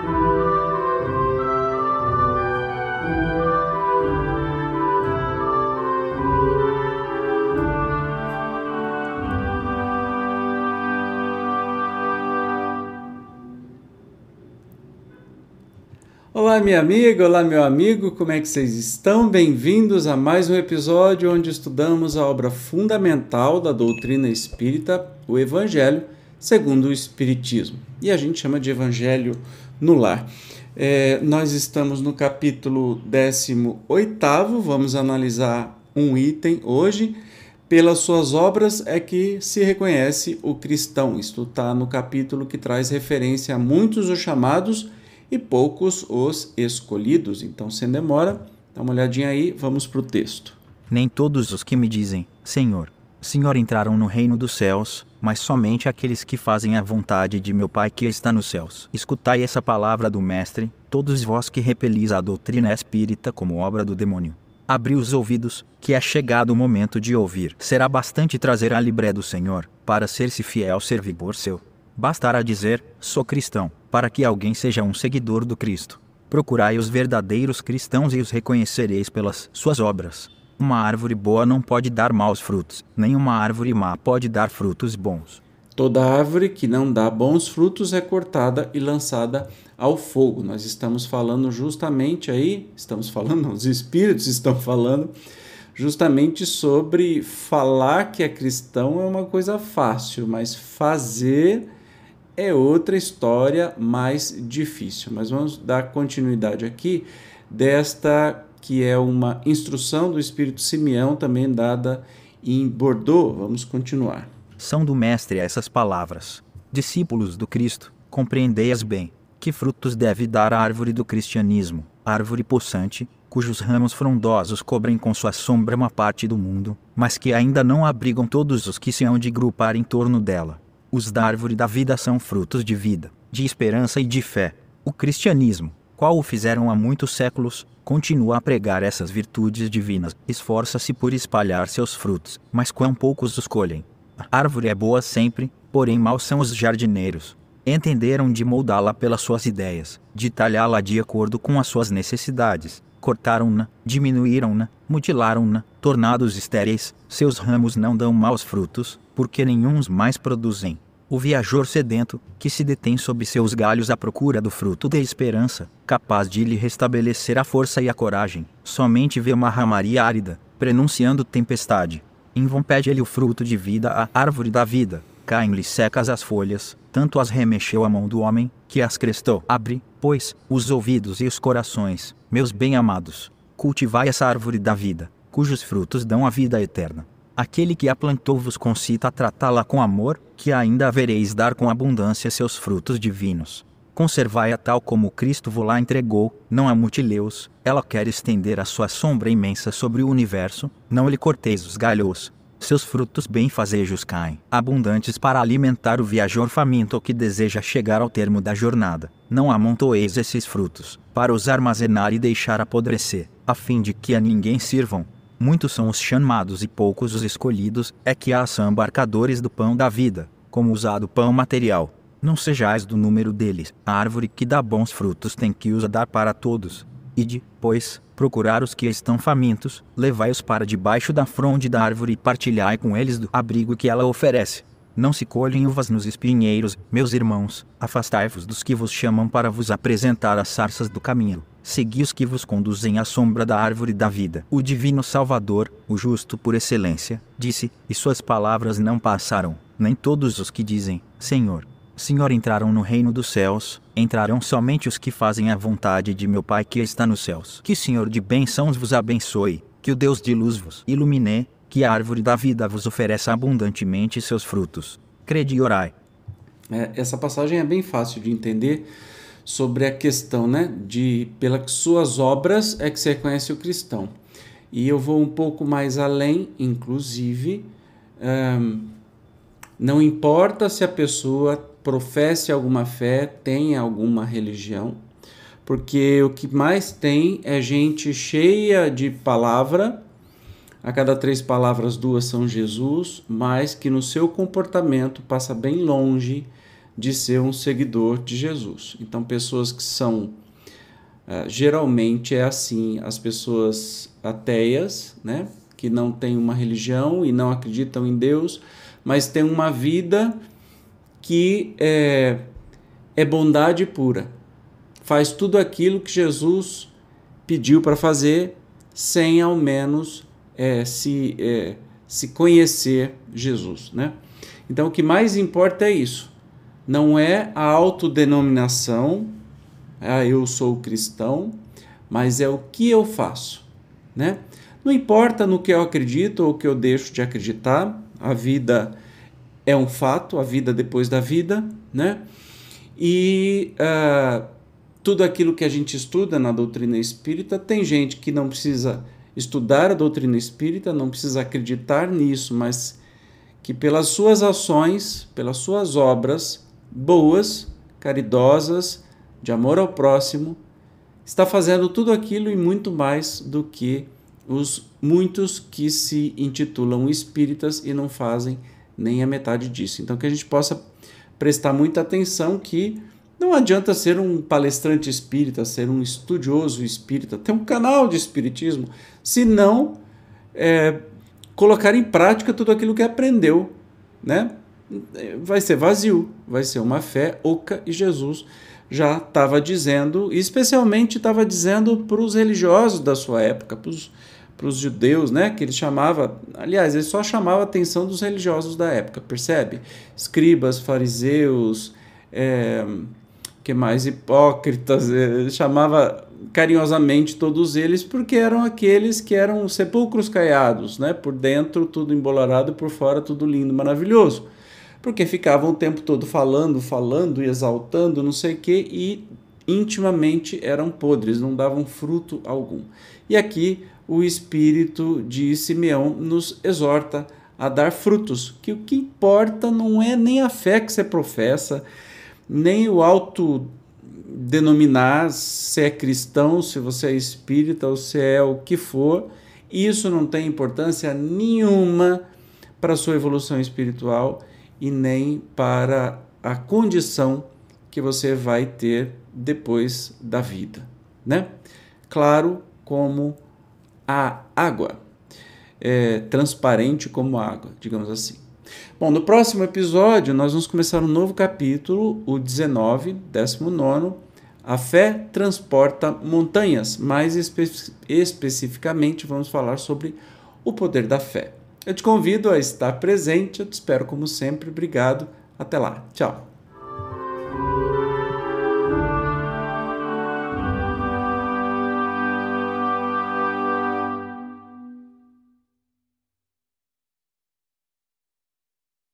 Olá, minha amiga, olá, meu amigo, como é que vocês estão? Bem-vindos a mais um episódio onde estudamos a obra fundamental da doutrina espírita, o Evangelho, segundo o Espiritismo. E a gente chama de Evangelho no Lar. É, nós estamos no capítulo 18, vamos analisar um item hoje. Pelas suas obras é que se reconhece o cristão. Isto está no capítulo que traz referência a muitos os chamados e poucos os escolhidos. Então, sem demora, dá uma olhadinha aí, vamos para o texto. Nem todos os que me dizem, Senhor, Senhor entraram no reino dos céus, mas somente aqueles que fazem a vontade de meu Pai que está nos céus. Escutai essa palavra do Mestre, todos vós que repelis a doutrina espírita como obra do demônio. Abri os ouvidos, que é chegado o momento de ouvir. Será bastante trazer a libré do Senhor, para ser-se fiel servidor seu. Bastará dizer, sou cristão, para que alguém seja um seguidor do Cristo. Procurai os verdadeiros cristãos e os reconhecereis pelas suas obras. Uma árvore boa não pode dar maus frutos, nem uma árvore má pode dar frutos bons. Toda árvore que não dá bons frutos é cortada e lançada ao fogo. Nós estamos falando justamente aí, estamos falando, os espíritos estão falando justamente sobre falar que é cristão é uma coisa fácil, mas fazer é outra história mais difícil. Mas vamos dar continuidade aqui desta que é uma instrução do Espírito Simeão, também dada em Bordeaux. Vamos continuar. São do Mestre essas palavras. Discípulos do Cristo, compreendei-as bem. Que frutos deve dar a árvore do cristianismo, árvore possante, cujos ramos frondosos cobrem com sua sombra uma parte do mundo, mas que ainda não abrigam todos os que se hão de grupar em torno dela. Os da árvore da vida são frutos de vida, de esperança e de fé. O cristianismo, qual o fizeram há muitos séculos, continua a pregar essas virtudes divinas, esforça-se por espalhar seus frutos, mas quão poucos os colhem. A árvore é boa sempre, porém maus são os jardineiros. Entenderam de moldá-la pelas suas ideias, de talhá-la de acordo com as suas necessidades. Cortaram-na, diminuíram-na, mutilaram-na, tornados estéreis, seus ramos não dão maus frutos, porque nenhuns mais produzem. O viajor sedento, que se detém sob seus galhos à procura do fruto da esperança, capaz de lhe restabelecer a força e a coragem, somente vê uma ramaria árida, prenunciando tempestade. Em vão pede-lhe o fruto de vida à árvore da vida, caem-lhe secas as folhas, tanto as remexeu a mão do homem, que as crestou. Abre, pois, os ouvidos e os corações, meus bem-amados. Cultivai essa árvore da vida, cujos frutos dão a vida eterna. Aquele que a plantou vos concita a tratá-la com amor, que ainda havereis dar com abundância seus frutos divinos. Conservai-a tal como Cristo vos lá entregou, não a mutileus, ela quer estender a sua sombra imensa sobre o universo, não lhe corteis os galhos. Seus frutos benfazejos caem, abundantes para alimentar o viajor faminto que deseja chegar ao termo da jornada. Não amontoeis esses frutos, para os armazenar e deixar apodrecer, a fim de que a ninguém sirvam, Muitos são os chamados e poucos os escolhidos, é que há são embarcadores do pão da vida, como usado pão material. Não sejais do número deles. A árvore que dá bons frutos tem que os dar para todos. Ide, pois, procurar os que estão famintos, levai-os para debaixo da fronde da árvore e partilhai com eles do abrigo que ela oferece. Não se colhem uvas nos espinheiros, meus irmãos, afastai-vos dos que vos chamam para vos apresentar as sarças do caminho segui os que vos conduzem à sombra da árvore da vida. O divino Salvador, o justo por excelência, disse, e suas palavras não passaram. Nem todos os que dizem, Senhor, Senhor entraram no reino dos céus, entrarão somente os que fazem a vontade de meu Pai que está nos céus. Que Senhor de bênçãos vos abençoe, que o Deus de luz vos ilumine, que a árvore da vida vos ofereça abundantemente seus frutos. Crede e orai. É, essa passagem é bem fácil de entender sobre a questão né, de pelas suas obras é que se reconhece o cristão. E eu vou um pouco mais além, inclusive, um, não importa se a pessoa professe alguma fé, tenha alguma religião, porque o que mais tem é gente cheia de palavra, a cada três palavras, duas são Jesus, mas que no seu comportamento passa bem longe de ser um seguidor de Jesus. Então, pessoas que são uh, geralmente é assim, as pessoas ateias, né, que não têm uma religião e não acreditam em Deus, mas têm uma vida que é, é bondade pura. Faz tudo aquilo que Jesus pediu para fazer, sem ao menos é, se, é, se conhecer Jesus. Né? Então, o que mais importa é isso. Não é a autodenominação, ah, eu sou cristão, mas é o que eu faço. Né? Não importa no que eu acredito ou que eu deixo de acreditar, a vida é um fato, a vida depois da vida, né? E uh, tudo aquilo que a gente estuda na doutrina espírita, tem gente que não precisa estudar a doutrina espírita, não precisa acreditar nisso, mas que pelas suas ações, pelas suas obras boas, caridosas, de amor ao próximo, está fazendo tudo aquilo e muito mais do que os muitos que se intitulam espíritas e não fazem nem a metade disso. Então que a gente possa prestar muita atenção que não adianta ser um palestrante espírita, ser um estudioso espírita, ter um canal de espiritismo, se não é, colocar em prática tudo aquilo que aprendeu, né? Vai ser vazio, vai ser uma fé oca e Jesus já estava dizendo, especialmente estava dizendo para os religiosos da sua época, para os judeus, né, que ele chamava, aliás, ele só chamava a atenção dos religiosos da época, percebe? Escribas, fariseus, é, que mais hipócritas, ele eh, chamava carinhosamente todos eles porque eram aqueles que eram sepulcros caiados, né? Por dentro tudo embolorado, por fora tudo lindo, maravilhoso. Porque ficavam o tempo todo falando, falando e exaltando, não sei o que, e intimamente eram podres, não davam fruto algum. E aqui o espírito de Simeão nos exorta a dar frutos, que o que importa não é nem a fé que você professa, nem o auto denominar se é cristão, se você é espírita ou se é o que for, isso não tem importância nenhuma para a sua evolução espiritual e nem para a condição que você vai ter depois da vida, né? Claro como a água, é, transparente como água, digamos assim. Bom, no próximo episódio nós vamos começar um novo capítulo, o 19, 19. A fé transporta montanhas, mais espe especificamente vamos falar sobre o poder da fé. Eu te convido a estar presente, eu te espero como sempre. Obrigado. Até lá. Tchau.